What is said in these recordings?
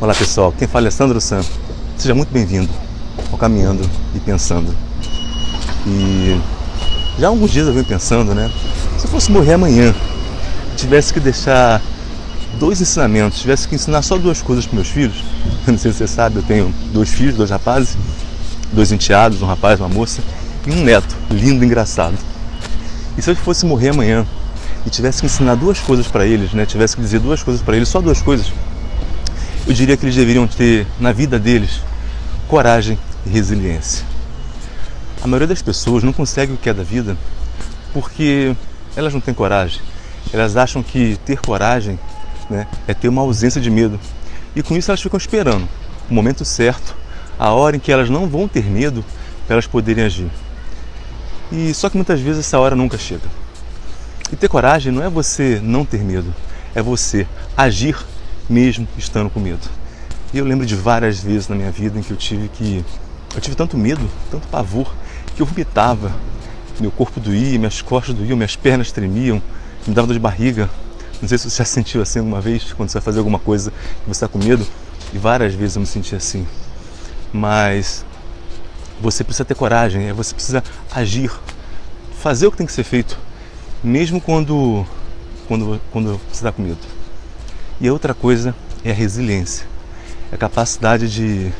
Olá pessoal, quem fala é Sandro San. Seja muito bem-vindo ao Caminhando e Pensando. E já há alguns dias eu venho pensando, né? Se eu fosse morrer amanhã, tivesse que deixar dois ensinamentos, tivesse que ensinar só duas coisas para meus filhos. Não sei se você sabe, eu tenho dois filhos, dois rapazes, dois enteados, um rapaz, uma moça e um neto, lindo, engraçado. E se eu fosse morrer amanhã e tivesse que ensinar duas coisas para eles, né? Tivesse que dizer duas coisas para eles, só duas coisas, eu diria que eles deveriam ter na vida deles coragem e resiliência. A maioria das pessoas não consegue o que é da vida porque elas não têm coragem. Elas acham que ter coragem né, é ter uma ausência de medo. E com isso elas ficam esperando o momento certo, a hora em que elas não vão ter medo para elas poderem agir. E só que muitas vezes essa hora nunca chega. E ter coragem não é você não ter medo, é você agir mesmo estando com medo. E eu lembro de várias vezes na minha vida em que eu tive que eu tive tanto medo, tanto pavor, que eu vomitava, meu corpo doía, minhas costas doíam, minhas pernas tremiam, me dava dor de barriga. Não sei se você já sentiu assim alguma vez, quando você vai fazer alguma coisa e você está com medo. E várias vezes eu me senti assim. Mas você precisa ter coragem, é você precisa agir, fazer o que tem que ser feito, mesmo quando, quando, quando você está com medo. E a outra coisa é a resiliência, é a capacidade de,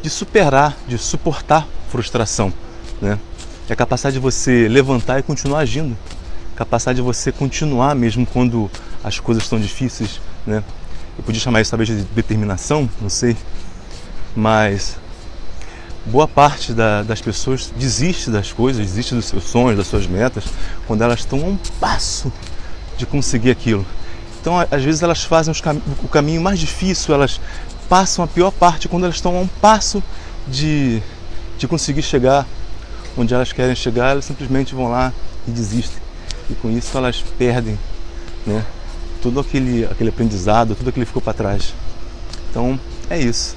de superar, de suportar frustração, né? É a capacidade de você levantar e continuar agindo, capacidade de você continuar mesmo quando as coisas estão difíceis, né? Eu podia chamar isso talvez de determinação, não sei, mas boa parte da, das pessoas desiste das coisas, desiste dos seus sonhos, das suas metas, quando elas estão a um passo de conseguir aquilo. Então, às vezes, elas fazem cam o caminho mais difícil, elas passam a pior parte quando elas estão a um passo de, de conseguir chegar onde elas querem chegar, elas simplesmente vão lá e desistem. E com isso, elas perdem né, todo aquele, aquele aprendizado, tudo aquilo que ficou para trás. Então, é isso.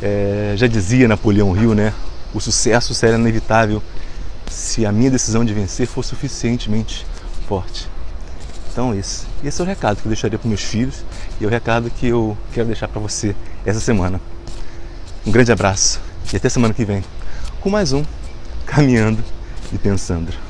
É, já dizia Napoleão Hill, né? O sucesso será inevitável se a minha decisão de vencer for suficientemente forte. Então, esse, esse é o recado que eu deixaria para meus filhos e é o recado que eu quero deixar para você essa semana. Um grande abraço e até semana que vem com mais um Caminhando e Pensando.